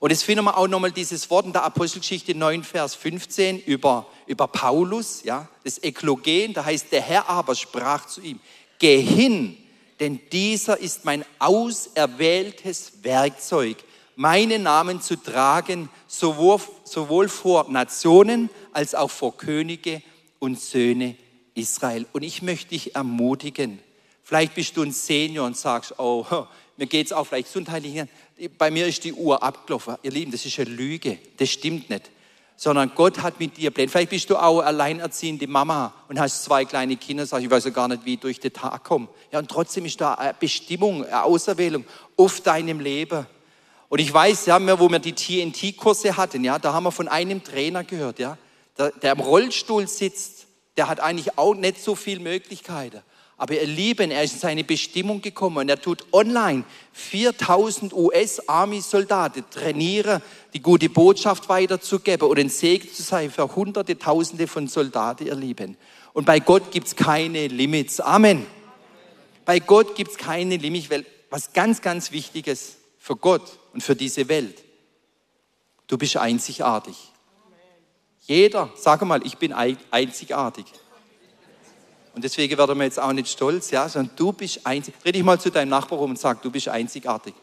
B: Und jetzt finden wir auch nochmal dieses Wort in der Apostelgeschichte 9, Vers 15 über, über Paulus, ja, das Eklogen, da heißt, der Herr aber sprach zu ihm, geh hin, denn dieser ist mein auserwähltes Werkzeug, meinen Namen zu tragen, sowohl, sowohl vor Nationen als auch vor Könige und Söhne Israel. Und ich möchte dich ermutigen, vielleicht bist du ein Senior und sagst, oh, [laughs] mir geht es auch vielleicht gesundheitlich bei mir ist die Uhr abgelaufen. Ihr Lieben, das ist eine Lüge. Das stimmt nicht. Sondern Gott hat mit dir Pläne. Vielleicht bist du auch alleinerziehende Mama und hast zwei kleine Kinder. Sag, ich weiß ja gar nicht, wie ich durch den Tag komme. Ja, und trotzdem ist da eine Bestimmung, eine Auserwählung auf deinem Leben. Und ich weiß, ja, wo wir die TNT-Kurse hatten, ja, da haben wir von einem Trainer gehört, ja, der, der im Rollstuhl sitzt, der hat eigentlich auch nicht so viele Möglichkeiten. Aber ihr Lieben, er ist in seine Bestimmung gekommen und er tut online 4000 US-Army-Soldaten trainieren, die gute Botschaft weiterzugeben und ein Segen zu sein für hunderte, tausende von Soldaten, ihr Lieben. Und bei Gott gibt es keine Limits. Amen. Bei Gott gibt es keine Limits, weil was ganz, ganz Wichtiges für Gott und für diese Welt. Du bist einzigartig. Jeder, sag mal, ich bin einzigartig. Und deswegen werden wir jetzt auch nicht stolz, ja, sondern du bist einzig. Dreh dich mal zu deinem Nachbar rum und sag, du bist einzigartig.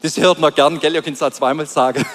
B: Das hört man gern, gell? Ihr könnt es auch zweimal sagen.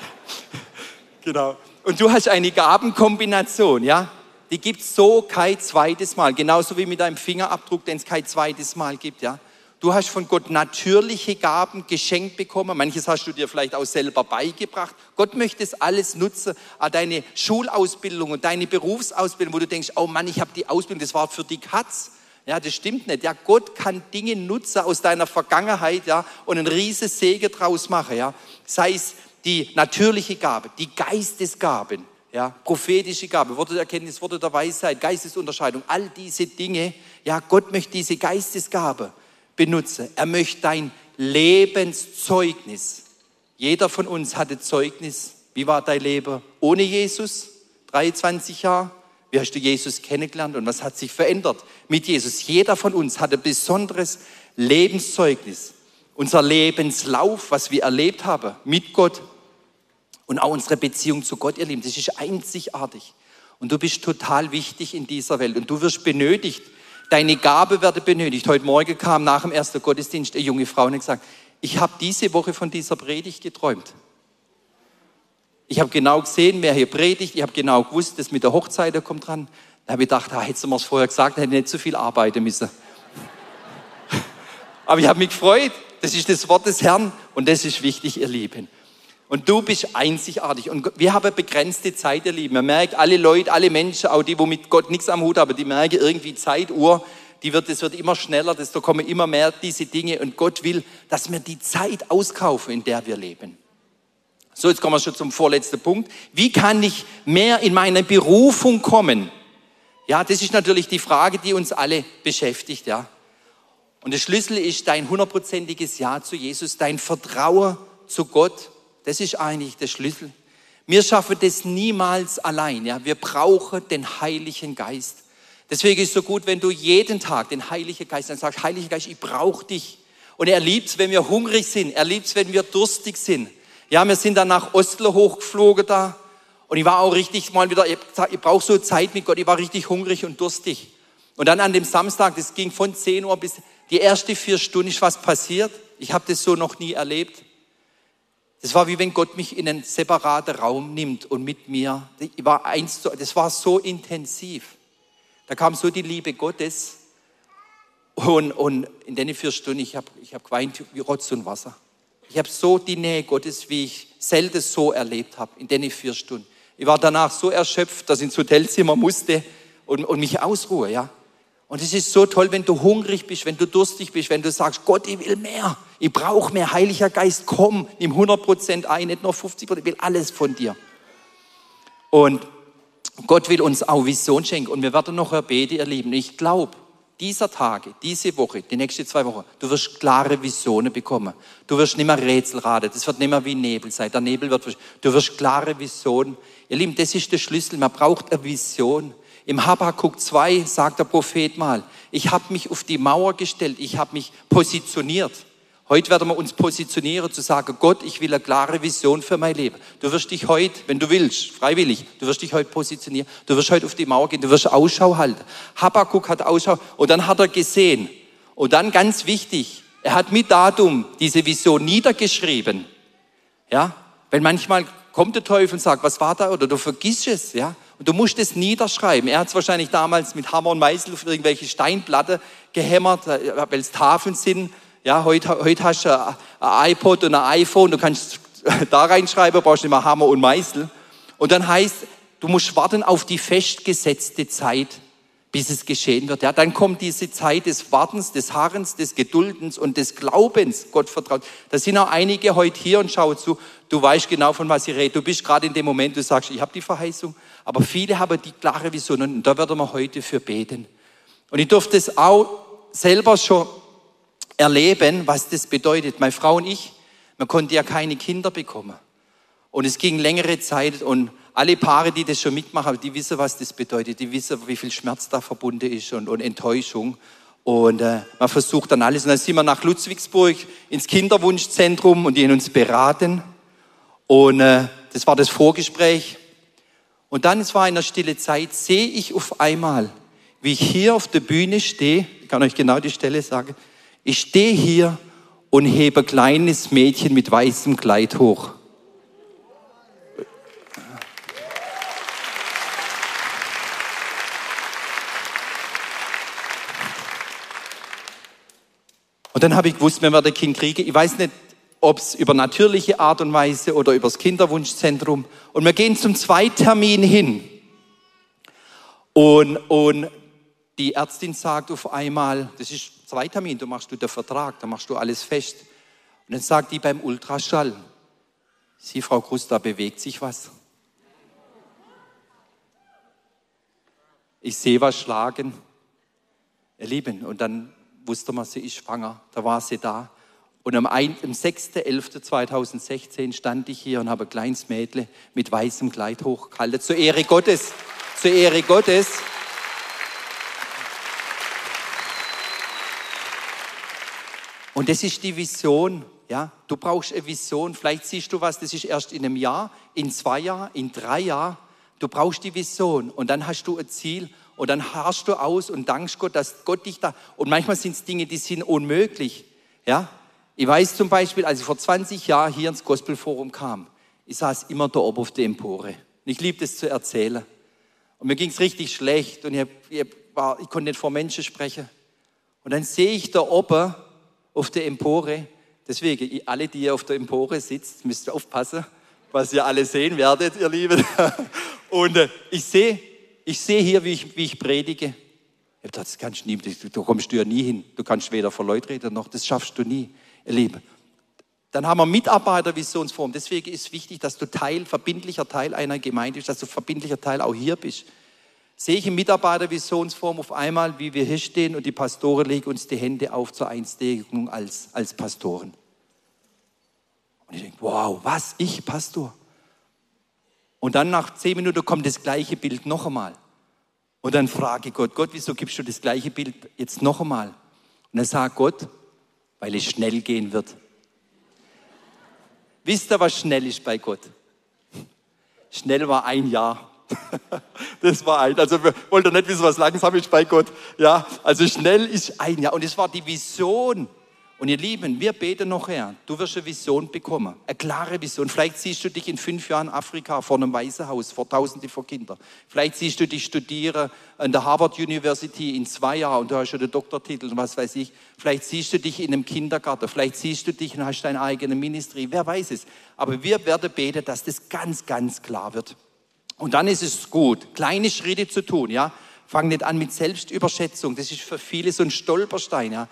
B: [laughs] genau. Und du hast eine Gabenkombination, ja? Die gibt es so kein zweites Mal. Genauso wie mit deinem Fingerabdruck, den es kein zweites Mal gibt, ja? Du hast von Gott natürliche Gaben geschenkt bekommen. Manches hast du dir vielleicht auch selber beigebracht. Gott möchte es alles nutzen. Deine Schulausbildung und deine Berufsausbildung, wo du denkst, oh Mann, ich habe die Ausbildung, das war für die Katz. Ja, das stimmt nicht. Ja, Gott kann Dinge nutzen aus deiner Vergangenheit, ja, und einen riesen Segen draus machen, ja. Sei es die natürliche Gabe, die Geistesgaben, ja, prophetische Gabe, Worte der Erkenntnis, Worte der Weisheit, Geistesunterscheidung, all diese Dinge. Ja, Gott möchte diese Geistesgabe benutze. Er möchte dein Lebenszeugnis. Jeder von uns hatte Zeugnis. Wie war dein Leben ohne Jesus? 23 Jahre. Wie hast du Jesus kennengelernt und was hat sich verändert mit Jesus? Jeder von uns hat ein besonderes Lebenszeugnis. Unser Lebenslauf, was wir erlebt haben mit Gott und auch unsere Beziehung zu Gott, ihr Lieben, das ist einzigartig. Und du bist total wichtig in dieser Welt und du wirst benötigt Deine Gabe werde benötigt. Heute Morgen kam nach dem ersten Gottesdienst eine junge Frau und hat gesagt, ich habe diese Woche von dieser Predigt geträumt. Ich habe genau gesehen, wer hier predigt. Ich habe genau gewusst, das mit der Hochzeit, der kommt dran. Da habe ich gedacht, ah, hättest mir es vorher gesagt, hätte ich nicht so viel arbeiten müssen. [laughs] Aber ich habe mich gefreut. Das ist das Wort des Herrn und das ist wichtig, ihr Lieben. Und du bist einzigartig. Und wir haben begrenzte Zeit, ihr Lieben. Man merkt, alle Leute, alle Menschen, auch die, wo mit Gott nichts am Hut haben, die merken irgendwie Zeituhr, die wird, das wird immer schneller, desto kommen immer mehr diese Dinge. Und Gott will, dass wir die Zeit auskaufen, in der wir leben. So, jetzt kommen wir schon zum vorletzten Punkt. Wie kann ich mehr in meine Berufung kommen? Ja, das ist natürlich die Frage, die uns alle beschäftigt, ja. Und der Schlüssel ist dein hundertprozentiges Ja zu Jesus, dein Vertrauen zu Gott das ist eigentlich der Schlüssel. Wir schaffen das niemals allein. Ja? Wir brauchen den Heiligen Geist. Deswegen ist es so gut, wenn du jeden Tag den Heiligen Geist dann sagst, Heiliger Geist, ich brauche dich. Und er liebt es, wenn wir hungrig sind. Er liebt es, wenn wir durstig sind. Ja, wir sind dann nach Oslo hochgeflogen da. Und ich war auch richtig mal wieder, ich, ich brauche so Zeit mit Gott. Ich war richtig hungrig und durstig. Und dann an dem Samstag, das ging von 10 Uhr bis die erste vier Stunden, ist was passiert. Ich habe das so noch nie erlebt. Das war wie wenn Gott mich in einen separaten Raum nimmt und mit mir, war eins, das war so intensiv. Da kam so die Liebe Gottes und, und in den vier Stunden, ich habe ich hab geweint wie Rotz und Wasser. Ich habe so die Nähe Gottes, wie ich selten so erlebt habe, in den vier Stunden. Ich war danach so erschöpft, dass ich ins Hotelzimmer musste und, und mich ausruhe, ja. Und es ist so toll, wenn du hungrig bist, wenn du durstig bist, wenn du sagst, Gott, ich will mehr. Ich brauche mehr. Heiliger Geist, komm, nimm 100% ein, nicht nur 50% ich will alles von dir. Und Gott will uns auch Vision schenken. Und wir werden noch erbeten, ihr Lieben. Ich glaube, dieser Tage, diese Woche, die nächsten zwei Wochen, du wirst klare Visionen bekommen. Du wirst nicht mehr Rätsel raten. Das wird nicht mehr wie Nebel sein. Der Nebel wird, du wirst klare Visionen. Ihr Lieben, das ist der Schlüssel. Man braucht eine Vision. Im Habakkuk 2 sagt der Prophet mal, ich habe mich auf die Mauer gestellt, ich habe mich positioniert. Heute werden wir uns positionieren, zu sagen, Gott, ich will eine klare Vision für mein Leben. Du wirst dich heute, wenn du willst, freiwillig, du wirst dich heute positionieren. Du wirst heute auf die Mauer gehen, du wirst Ausschau halten. Habakkuk hat Ausschau und dann hat er gesehen. Und dann ganz wichtig, er hat mit Datum diese Vision niedergeschrieben. Ja, wenn manchmal kommt der Teufel und sagt, was war da? Oder du vergisst es, ja. Und du musst es niederschreiben. Er hat es wahrscheinlich damals mit Hammer und Meißel auf irgendwelche Steinplatte gehämmert, äh, weil es Tafeln sind. Ja, heute, heute hast du ein iPod und ein iPhone, du kannst [laughs] da reinschreiben, brauchst nicht mehr Hammer und Meißel. Und dann heißt, du musst warten auf die festgesetzte Zeit, bis es geschehen wird. Ja, dann kommt diese Zeit des Wartens, des Harrens, des Geduldens und des Glaubens, Gott vertraut. Da sind auch einige heute hier und schauen zu, du weißt genau, von was ich rede. Du bist gerade in dem Moment, du sagst, ich habe die Verheißung, aber viele haben die klare Vision und da werden wir heute für beten. Und ich durfte es auch selber schon erleben, was das bedeutet. Meine Frau und ich, man konnte ja keine Kinder bekommen. Und es ging längere Zeit und alle Paare, die das schon mitmachen, die wissen, was das bedeutet. Die wissen, wie viel Schmerz da verbunden ist und, und Enttäuschung. Und äh, man versucht dann alles. Und dann sind wir nach Ludwigsburg ins Kinderwunschzentrum und die haben uns beraten. Und äh, das war das Vorgespräch. Und dann, es war in der stille Zeit, sehe ich auf einmal, wie ich hier auf der Bühne stehe, ich kann euch genau die Stelle sagen, ich stehe hier und hebe kleines Mädchen mit weißem Kleid hoch. Und dann habe ich gewusst, wenn wir das Kind kriegen, ich weiß nicht, ob es über natürliche Art und Weise oder über das Kinderwunschzentrum. Und wir gehen zum Zweitermin hin. Und, und die Ärztin sagt auf einmal, das ist Zweitermin, du machst du den Vertrag, da machst du alles fest. Und dann sagt die beim Ultraschall, Sie, Frau Krust, da bewegt sich was. Ich sehe was schlagen. Ihr Lieben, und dann wusste man, sie ist schwanger. Da war sie da. Und am, am 6.11.2016 stand ich hier und habe ein kleines Mädle mit weißem Kleid hochgehalten. Zur Ehre Gottes. Zur Ehre Gottes. Und das ist die Vision. Ja, du brauchst eine Vision. Vielleicht siehst du was, das ist erst in einem Jahr, in zwei Jahren, in drei Jahren. Du brauchst die Vision und dann hast du ein Ziel und dann harrst du aus und dankst Gott, dass Gott dich da. Und manchmal sind es Dinge, die sind unmöglich. Ja, ich weiß zum Beispiel, als ich vor 20 Jahren hier ins Gospelforum kam, ich saß immer da oben auf der Empore. ich liebe das zu erzählen. Und mir ging es richtig schlecht und ich, ich, war, ich konnte nicht vor Menschen sprechen. Und dann sehe ich da oben auf der Empore. Deswegen, alle, die ihr auf der Empore sitzt, müsst ihr aufpassen, was ihr alle sehen werdet, ihr Lieben. [laughs] Und äh, ich sehe ich seh hier, wie ich, wie ich predige. Das kannst du nie, da kommst du ja nie hin. Du kannst weder vor Leuten reden noch, das schaffst du nie, ihr Lieben. Dann haben wir Mitarbeitervisionsform. Deswegen ist wichtig, dass du Teil, verbindlicher Teil einer Gemeinde bist, dass du verbindlicher Teil auch hier bist sehe ich im Mitarbeitervisionsform auf einmal, wie wir hier stehen und die Pastoren legen uns die Hände auf zur Einstegung als, als Pastoren. Und ich denke, wow, was, ich Pastor? Und dann nach zehn Minuten kommt das gleiche Bild noch einmal. Und dann frage ich Gott, Gott, wieso gibst du das gleiche Bild jetzt noch einmal? Und dann sagt Gott, weil es schnell gehen wird. [laughs] Wisst ihr, was schnell ist bei Gott? Schnell war ein Jahr. [laughs] Das war ein, also wir wollten nicht wissen, was langsam ist bei Gott. Ja, also schnell ist ein Jahr. Und es war die Vision. Und ihr Lieben, wir beten noch her. Du wirst eine Vision bekommen. Eine klare Vision. Vielleicht siehst du dich in fünf Jahren Afrika vor einem Weißen Haus, vor Tausenden von Kindern. Vielleicht siehst du dich studieren an der Harvard University in zwei Jahren und du hast schon den Doktortitel und was weiß ich. Vielleicht siehst du dich in einem Kindergarten. Vielleicht siehst du dich und hast deine eigene Ministry. Wer weiß es. Aber wir werden beten, dass das ganz, ganz klar wird. Und dann ist es gut, kleine Schritte zu tun, ja. Fang nicht an mit Selbstüberschätzung. Das ist für viele so ein Stolperstein, ja.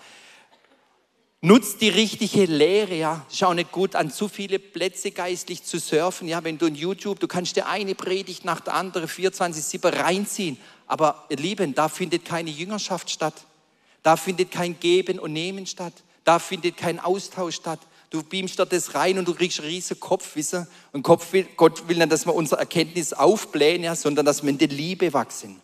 B: Nutzt die richtige Lehre, ja. Schau nicht gut an zu viele Plätze geistlich zu surfen, ja. Wenn du in YouTube, du kannst dir eine Predigt nach der anderen 24-7 reinziehen. Aber ihr Lieben, da findet keine Jüngerschaft statt. Da findet kein Geben und Nehmen statt. Da findet kein Austausch statt. Du beamst dort das rein und du kriegst einen riesen Kopfwissen. Und Kopf will, Gott will nicht, dass wir unsere Erkenntnis aufblähen, ja, sondern dass wir in der Liebe wachsen.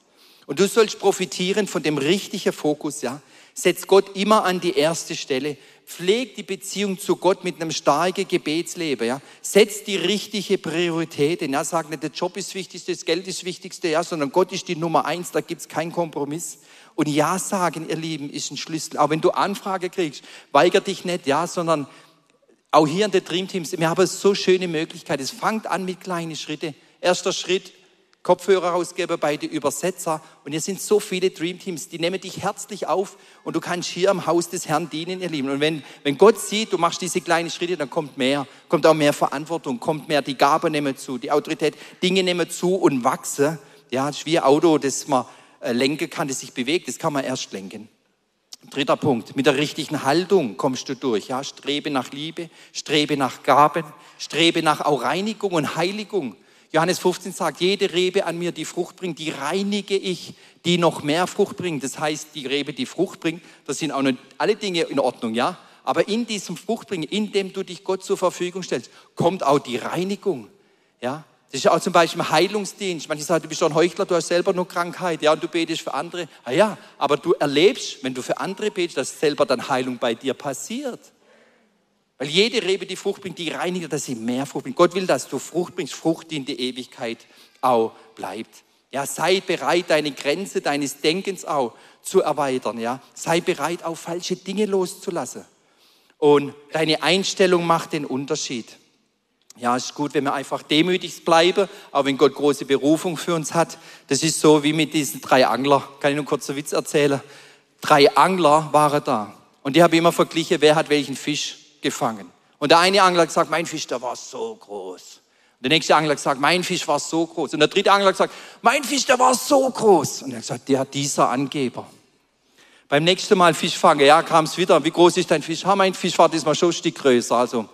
B: Und du sollst profitieren von dem richtigen Fokus, ja. Setz Gott immer an die erste Stelle. Pfleg die Beziehung zu Gott mit einem starken Gebetsleben, ja. Setz die richtige Priorität. Ja. Sag nicht, der Job ist wichtig, das Geld ist das Wichtigste, ja, sondern Gott ist die Nummer eins, da gibt's keinen Kompromiss. Und Ja sagen, ihr Lieben, ist ein Schlüssel. Auch wenn du Anfrage kriegst, weiger dich nicht, ja, sondern auch hier in den Dream Teams, wir haben so schöne Möglichkeiten. Es fängt an mit kleinen Schritten. Erster Schritt, Kopfhörer rausgeben bei den Übersetzer. Und hier sind so viele Dream Teams, die nehmen dich herzlich auf und du kannst hier am Haus des Herrn dienen, ihr Lieben. Und wenn, wenn Gott sieht, du machst diese kleinen Schritte, dann kommt mehr, kommt auch mehr Verantwortung, kommt mehr, die Gabe nehmen zu, die Autorität, Dinge nehmen zu und wachsen. Ja, das ist wie ein Auto, das man äh, lenken kann, das sich bewegt, das kann man erst lenken. Dritter Punkt, mit der richtigen Haltung kommst du durch. Ja? Strebe nach Liebe, strebe nach Gaben, strebe nach auch Reinigung und Heiligung. Johannes 15 sagt, jede Rebe an mir, die Frucht bringt, die reinige ich, die noch mehr Frucht bringt. Das heißt, die Rebe, die Frucht bringt, das sind auch nicht alle Dinge in Ordnung, ja. Aber in diesem Fruchtbringen, in dem du dich Gott zur Verfügung stellst, kommt auch die Reinigung, ja. Das ist ja auch zum Beispiel im Heilungsdienst. Manche sagen, du bist doch ein Heuchler, du hast selber nur Krankheit, ja, und du betest für andere. Ah ja, aber du erlebst, wenn du für andere betest, dass selber dann Heilung bei dir passiert. Weil jede Rebe, die Frucht bringt, die reinigt, dass sie mehr Frucht bringt. Gott will, dass du Frucht bringst, Frucht, die in der Ewigkeit auch bleibt. Ja, sei bereit, deine Grenze deines Denkens auch zu erweitern. Ja, sei bereit, auch falsche Dinge loszulassen. Und deine Einstellung macht den Unterschied. Ja, ist gut, wenn wir einfach demütig bleiben, auch wenn Gott große Berufung für uns hat. Das ist so wie mit diesen drei Angler. Kann ich nur kurz einen Witz erzählen? Drei Angler waren da. Und die haben immer verglichen, wer hat welchen Fisch gefangen. Und der eine Angler gesagt, mein Fisch, der war so groß. Und der nächste Angler gesagt, mein Fisch war so groß. Und der dritte Angler gesagt, mein Fisch, der war so groß. Und er gesagt, der dieser Angeber. Beim nächsten Mal Fisch fangen, ja, kam es wieder. Wie groß ist dein Fisch? Ha, mein Fisch war diesmal schon ein Stück größer. Also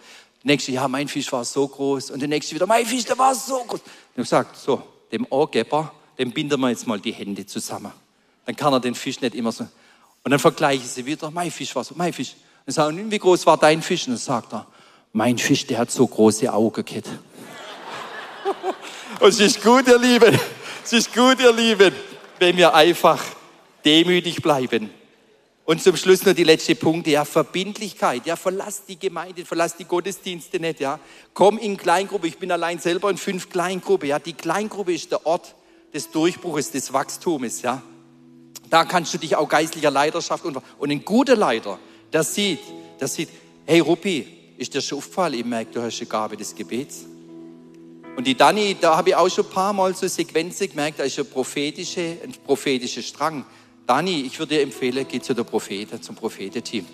B: nächste, ja, mein Fisch war so groß. Und der nächste wieder, mein Fisch, der war so groß. Und ich gesagt, so, dem Ohrgeber, dem binden wir jetzt mal die Hände zusammen. Dann kann er den Fisch nicht immer so. Und dann vergleichen sie wieder, mein Fisch war so, mein Fisch. Und sagen, wie groß war dein Fisch? Und dann sagt er, mein Fisch, der hat so große Augen, Kit. [laughs] Und es ist gut, ihr Lieben, es ist gut, ihr Lieben, wenn wir einfach demütig bleiben. Und zum Schluss noch die letzte Punkte, ja, Verbindlichkeit. Ja, verlass die Gemeinde, verlass die Gottesdienste nicht, ja. Komm in Kleingruppe. Ich bin allein selber in fünf Kleingruppe, ja. Die Kleingruppe ist der Ort des Durchbruches, des Wachstums, ja. Da kannst du dich auch geistlicher Leiterschaft und, und ein guter Leiter, der sieht, der sieht, hey Ruppi, ist dir schon aufgefallen, ich merke, du hast eine Gabe des Gebets. Und die Dani, da habe ich auch schon ein paar Mal so Sequenzen gemerkt, da ist ein prophetischer, ein prophetischer Strang. Dani, ich würde dir empfehlen, geh zu der Prophete, zum Propheteteam.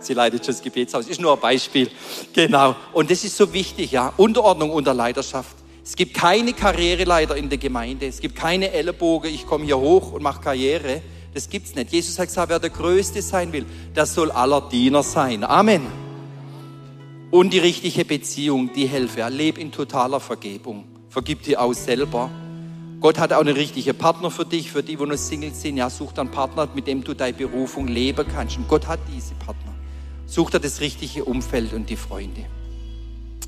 B: Sie leitet schon das Gebetshaus. Ist nur ein Beispiel. Genau. Und das ist so wichtig, ja. Unterordnung unter Leiterschaft. Es gibt keine Karriereleiter in der Gemeinde. Es gibt keine Ellenbogen. Ich komme hier hoch und mache Karriere. Das gibt's nicht. Jesus hat gesagt, wer der Größte sein will, der soll aller Diener sein. Amen. Und die richtige Beziehung, die helfe. Leb in totaler Vergebung. Vergib dir auch selber. Gott hat auch einen richtigen Partner für dich, für die, die nur Single sind. Ja, such einen Partner, mit dem du deine Berufung leben kannst. Und Gott hat diese Partner. Such dir das richtige Umfeld und die Freunde.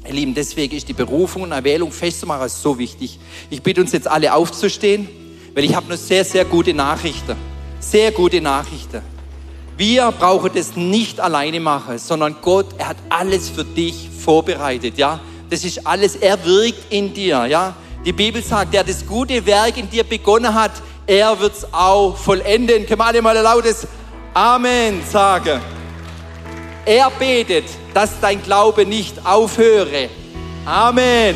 B: Ihr Lieben, deswegen ist die Berufung und Erwählung festzumachen so wichtig. Ich bitte uns jetzt alle aufzustehen, weil ich habe eine sehr, sehr gute Nachrichten. Sehr gute Nachrichten. Wir brauchen das nicht alleine machen, sondern Gott, er hat alles für dich vorbereitet, ja. Das ist alles, er wirkt in dir, ja. Die Bibel sagt, der das gute Werk in dir begonnen hat, er wird es auch vollenden. Können wir alle mal ein lautes Amen sagen? Er betet, dass dein Glaube nicht aufhöre. Amen.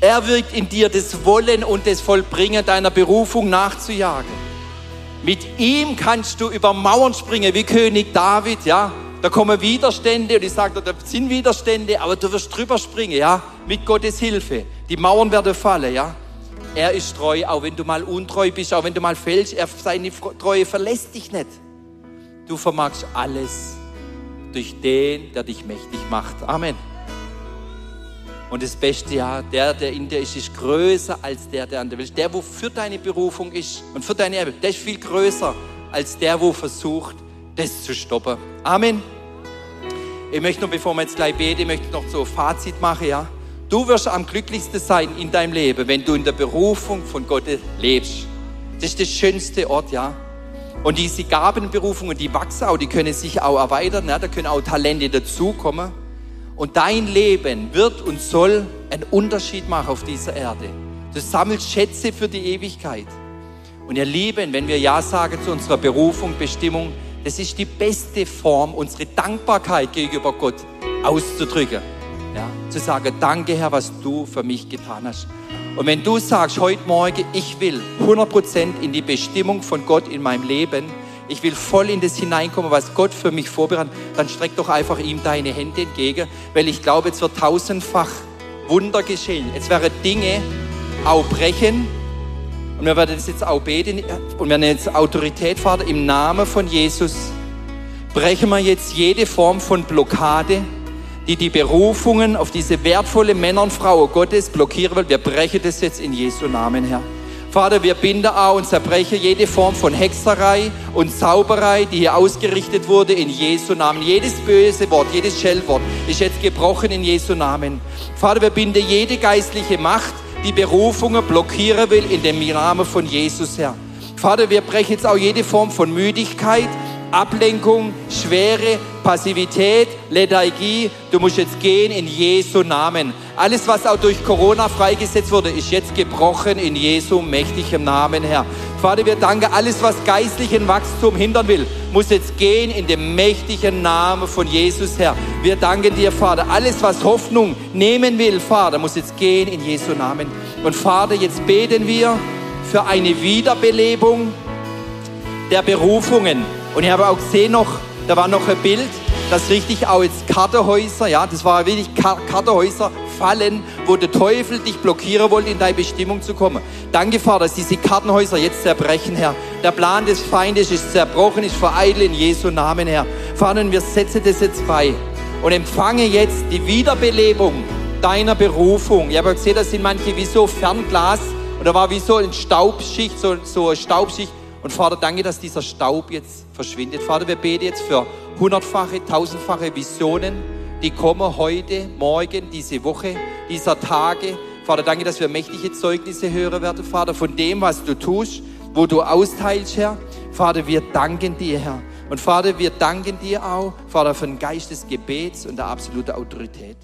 B: Er wirkt in dir das Wollen und das Vollbringen deiner Berufung nachzujagen. Mit ihm kannst du über Mauern springen, wie König David, ja. Da kommen Widerstände und ich sage, da sind Widerstände, aber du wirst drüber springen, ja, mit Gottes Hilfe. Die Mauern werden fallen, ja. Er ist treu, auch wenn du mal untreu bist, auch wenn du mal fällst, er, seine Treue verlässt dich nicht. Du vermagst alles durch den, der dich mächtig macht. Amen. Und das Beste, ja, der, der in dir ist, ist größer als der, der an der Welt ist. Der, wo für deine Berufung ist und für deine Erbe, der ist viel größer als der, wo versucht, das zu stoppen. Amen. Ich möchte noch, bevor wir jetzt gleich beten, möchte noch so ein Fazit machen, ja. Du wirst am glücklichsten sein in deinem Leben, wenn du in der Berufung von Gott lebst. Das ist der schönste Ort, ja. Und diese Gabenberufungen, die wachsen auch, die können sich auch erweitern, ja? da können auch Talente dazukommen. Und dein Leben wird und soll einen Unterschied machen auf dieser Erde. Du sammelst Schätze für die Ewigkeit. Und ihr Lieben, wenn wir Ja sagen zu unserer Berufung, Bestimmung, das ist die beste Form, unsere Dankbarkeit gegenüber Gott auszudrücken. Ja? Zu sagen, danke Herr, was du für mich getan hast. Und wenn du sagst, heute Morgen, ich will 100% in die Bestimmung von Gott in meinem Leben, ich will voll in das hineinkommen, was Gott für mich vorbereitet, dann streck doch einfach ihm deine Hände entgegen, weil ich glaube, es wird tausendfach Wunder geschehen. Es werden Dinge auch brechen. Und wir werden das jetzt auch beten und wir werden jetzt Autorität, Vater, im Namen von Jesus brechen wir jetzt jede Form von Blockade, die die Berufungen auf diese wertvolle Männer und Frauen Gottes blockieren will. Wir brechen das jetzt in Jesu Namen, Herr. Vater, wir binden auch und zerbrechen jede Form von Hexerei und Zauberei, die hier ausgerichtet wurde in Jesu Namen. Jedes böse Wort, jedes Schellwort ist jetzt gebrochen in Jesu Namen. Vater, wir binden jede geistliche Macht, die Berufungen blockieren will in dem Namen von Jesus, Herr. Vater, wir brechen jetzt auch jede Form von Müdigkeit, Ablenkung, Schwere, Passivität, Lethargie. Du musst jetzt gehen in Jesu Namen. Alles, was auch durch Corona freigesetzt wurde, ist jetzt gebrochen in Jesu mächtigem Namen, Herr. Vater, wir danken, alles, was geistlichen Wachstum hindern will, muss jetzt gehen in dem mächtigen Namen von Jesus, Herr. Wir danken dir, Vater. Alles, was Hoffnung nehmen will, Vater, muss jetzt gehen in Jesu Namen. Und Vater, jetzt beten wir für eine Wiederbelebung der Berufungen und ich habe auch gesehen noch, da war noch ein Bild, dass richtig auch jetzt Kartehäuser, ja, das war wirklich Kartehäuser fallen, wo der Teufel dich blockieren wollte, in deine Bestimmung zu kommen. Danke, Vater, dass diese Kartenhäuser jetzt zerbrechen, Herr. Der Plan des Feindes ist zerbrochen, ist vereitelt in Jesu Namen, Herr. Vater, und wir setzen das jetzt frei und empfange jetzt die Wiederbelebung deiner Berufung. Ich habe gesehen, das sind manche wie so Fernglas oder war wie so eine Staubschicht, so, so eine Staubschicht und Vater, danke, dass dieser Staub jetzt verschwindet. Vater, wir beten jetzt für hundertfache, tausendfache Visionen, die kommen heute, morgen, diese Woche, dieser Tage. Vater, danke, dass wir mächtige Zeugnisse hören werden, Vater, von dem, was du tust, wo du austeilst, Herr. Vater, wir danken dir, Herr. Und Vater, wir danken dir auch, Vater, für den Geist des Gebets und der absoluten Autorität.